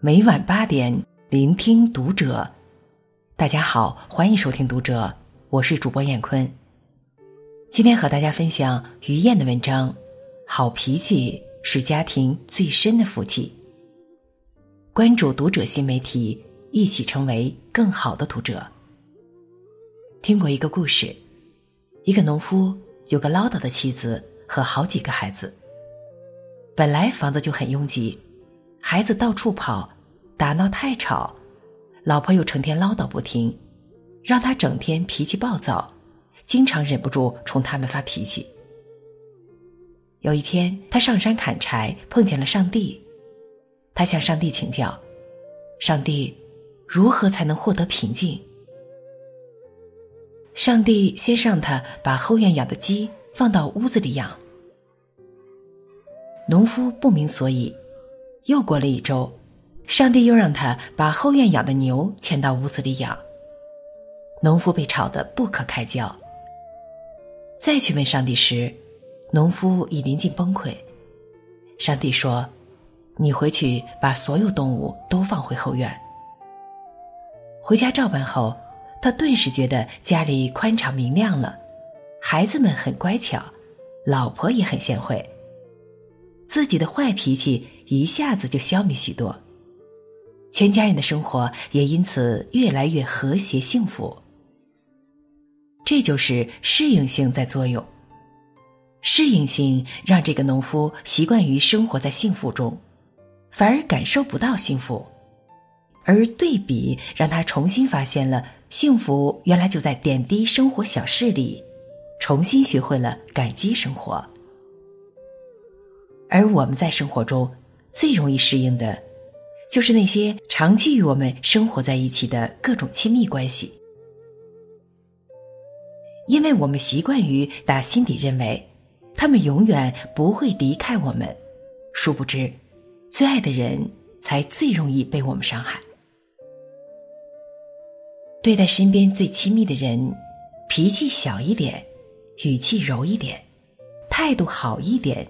每晚八点，聆听读者。大家好，欢迎收听读者，我是主播闫坤。今天和大家分享于燕的文章：好脾气是家庭最深的福气。关注读者新媒体，一起成为更好的读者。听过一个故事，一个农夫有个唠叨的妻子和好几个孩子。本来房子就很拥挤，孩子到处跑，打闹太吵，老婆又成天唠叨不停，让他整天脾气暴躁，经常忍不住冲他们发脾气。有一天，他上山砍柴，碰见了上帝，他向上帝请教：“上帝，如何才能获得平静？”上帝先让他把后院养的鸡放到屋子里养。农夫不明所以，又过了一周，上帝又让他把后院养的牛牵到屋子里养。农夫被吵得不可开交。再去问上帝时，农夫已临近崩溃。上帝说：“你回去把所有动物都放回后院。”回家照办后，他顿时觉得家里宽敞明亮了，孩子们很乖巧，老婆也很贤惠。自己的坏脾气一下子就消弭许多，全家人的生活也因此越来越和谐幸福。这就是适应性在作用。适应性让这个农夫习惯于生活在幸福中，反而感受不到幸福；而对比让他重新发现了幸福原来就在点滴生活小事里，重新学会了感激生活。而我们在生活中最容易适应的，就是那些长期与我们生活在一起的各种亲密关系，因为我们习惯于打心底认为，他们永远不会离开我们。殊不知，最爱的人才最容易被我们伤害。对待身边最亲密的人，脾气小一点，语气柔一点，态度好一点。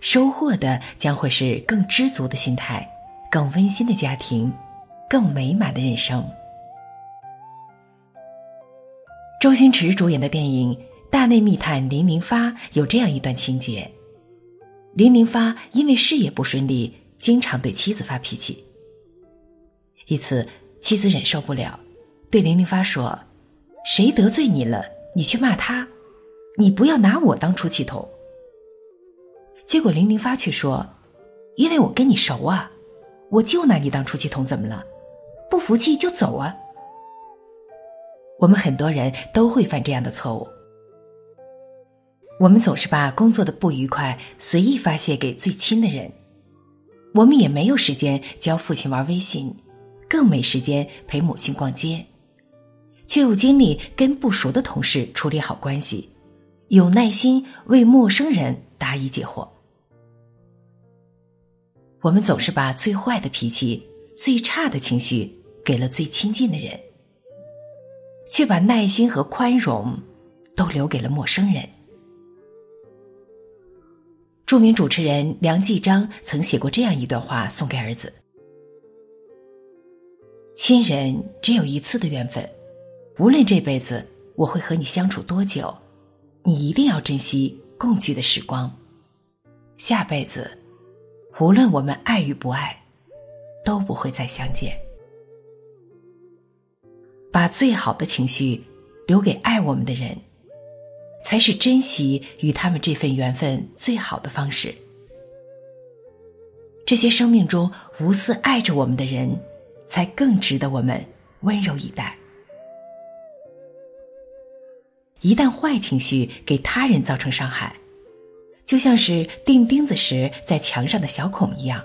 收获的将会是更知足的心态，更温馨的家庭，更美满的人生。周星驰主演的电影《大内密探零零发》有这样一段情节：零零发因为事业不顺利，经常对妻子发脾气。一次，妻子忍受不了，对零零发说：“谁得罪你了，你去骂他，你不要拿我当出气筒。”结果零零发却说：“因为我跟你熟啊，我就拿你当出气筒，怎么了？不服气就走啊。”我们很多人都会犯这样的错误，我们总是把工作的不愉快随意发泄给最亲的人，我们也没有时间教父亲玩微信，更没时间陪母亲逛街，却有精力跟不熟的同事处理好关系，有耐心为陌生人答疑解惑。我们总是把最坏的脾气、最差的情绪给了最亲近的人，却把耐心和宽容都留给了陌生人。著名主持人梁继章曾写过这样一段话送给儿子：“亲人只有一次的缘分，无论这辈子我会和你相处多久，你一定要珍惜共聚的时光。下辈子。”无论我们爱与不爱，都不会再相见。把最好的情绪留给爱我们的人，才是珍惜与他们这份缘分最好的方式。这些生命中无私爱着我们的人，才更值得我们温柔以待。一旦坏情绪给他人造成伤害，就像是钉钉子时在墙上的小孔一样，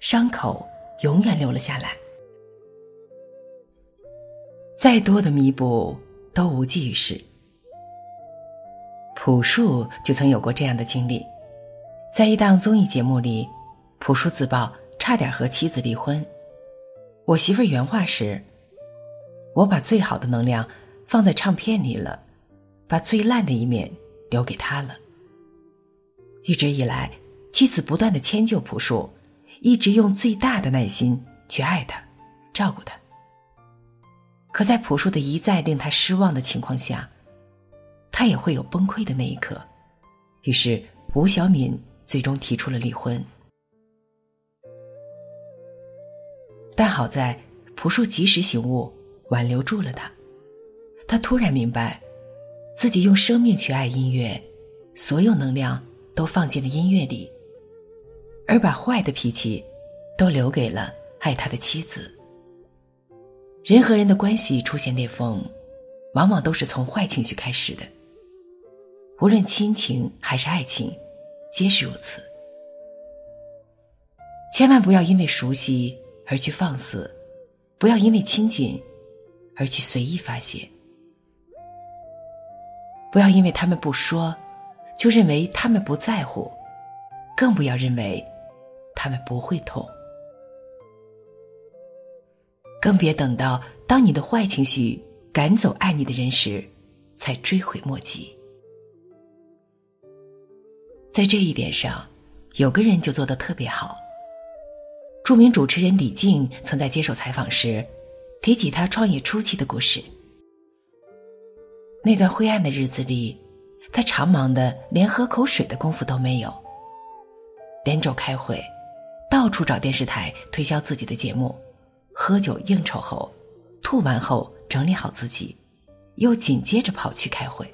伤口永远留了下来。再多的弥补都无济于事。朴树就曾有过这样的经历，在一档综艺节目里，朴树自曝差点和妻子离婚。我媳妇儿原话是：“我把最好的能量放在唱片里了，把最烂的一面留给他了。”一直以来，妻子不断的迁就朴树，一直用最大的耐心去爱他，照顾他。可在朴树的一再令他失望的情况下，他也会有崩溃的那一刻。于是吴小敏最终提出了离婚。但好在朴树及时醒悟，挽留住了他。他突然明白，自己用生命去爱音乐，所有能量都放进了音乐里，而把坏的脾气都留给了爱他的妻子。人和人的关系出现裂缝，往往都是从坏情绪开始的。无论亲情还是爱情，皆是如此。千万不要因为熟悉而去放肆，不要因为亲近而去随意发泄。不要因为他们不说，就认为他们不在乎，更不要认为他们不会痛。更别等到当你的坏情绪赶走爱你的人时，才追悔莫及。在这一点上，有个人就做得特别好。著名主持人李静曾在接受采访时，提起他创业初期的故事。那段灰暗的日子里，他常忙的连喝口水的功夫都没有。连轴开会，到处找电视台推销自己的节目，喝酒应酬后，吐完后整理好自己，又紧接着跑去开会。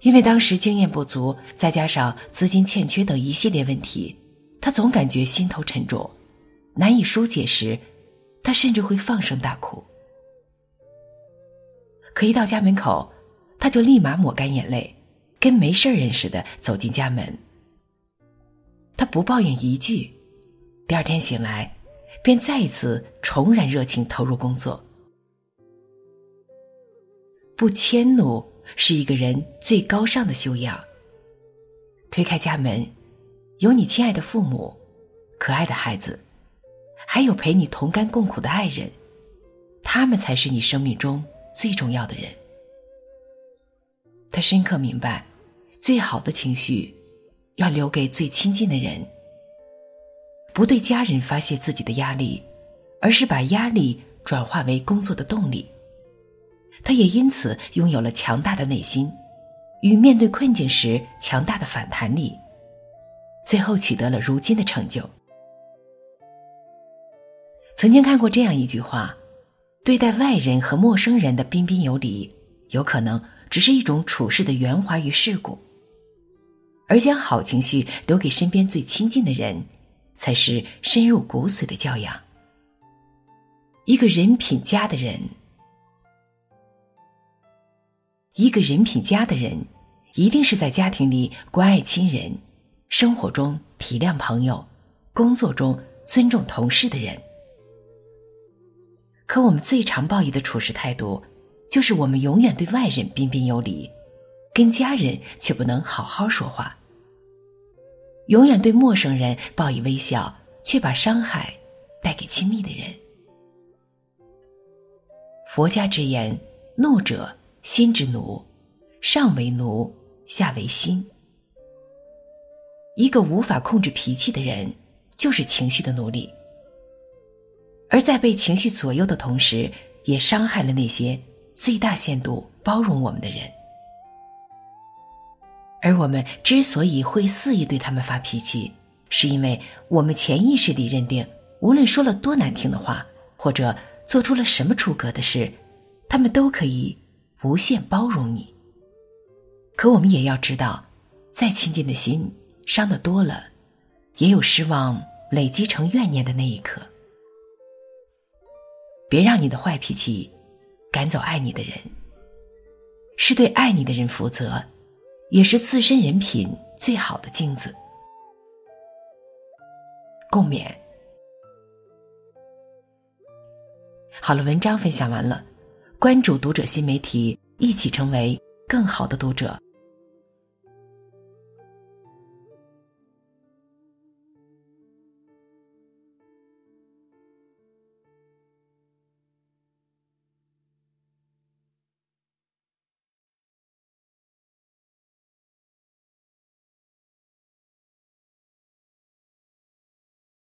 因为当时经验不足，再加上资金欠缺等一系列问题，他总感觉心头沉重，难以疏解时，他甚至会放声大哭。可一到家门口，他就立马抹干眼泪，跟没事人似的走进家门。他不抱怨一句，第二天醒来，便再一次重燃热情，投入工作。不迁怒是一个人最高尚的修养。推开家门，有你亲爱的父母，可爱的孩子，还有陪你同甘共苦的爱人，他们才是你生命中。最重要的人，他深刻明白，最好的情绪要留给最亲近的人。不对家人发泄自己的压力，而是把压力转化为工作的动力。他也因此拥有了强大的内心，与面对困境时强大的反弹力，最后取得了如今的成就。曾经看过这样一句话。对待外人和陌生人的彬彬有礼，有可能只是一种处事的圆滑与世故；而将好情绪留给身边最亲近的人，才是深入骨髓的教养。一个人品佳的人，一个人品佳的人，一定是在家庭里关爱亲人，生活中体谅朋友，工作中尊重同事的人。可我们最常抱以的处事态度，就是我们永远对外人彬彬有礼，跟家人却不能好好说话；永远对陌生人报以微笑，却把伤害带给亲密的人。佛家之言：“怒者心之奴，上为奴，下为心。”一个无法控制脾气的人，就是情绪的奴隶。而在被情绪左右的同时，也伤害了那些最大限度包容我们的人。而我们之所以会肆意对他们发脾气，是因为我们潜意识里认定，无论说了多难听的话，或者做出了什么出格的事，他们都可以无限包容你。可我们也要知道，再亲近的心，伤的多了，也有失望累积成怨念的那一刻。别让你的坏脾气赶走爱你的人，是对爱你的人负责，也是自身人品最好的镜子。共勉。好了，文章分享完了，关注读者新媒体，一起成为更好的读者。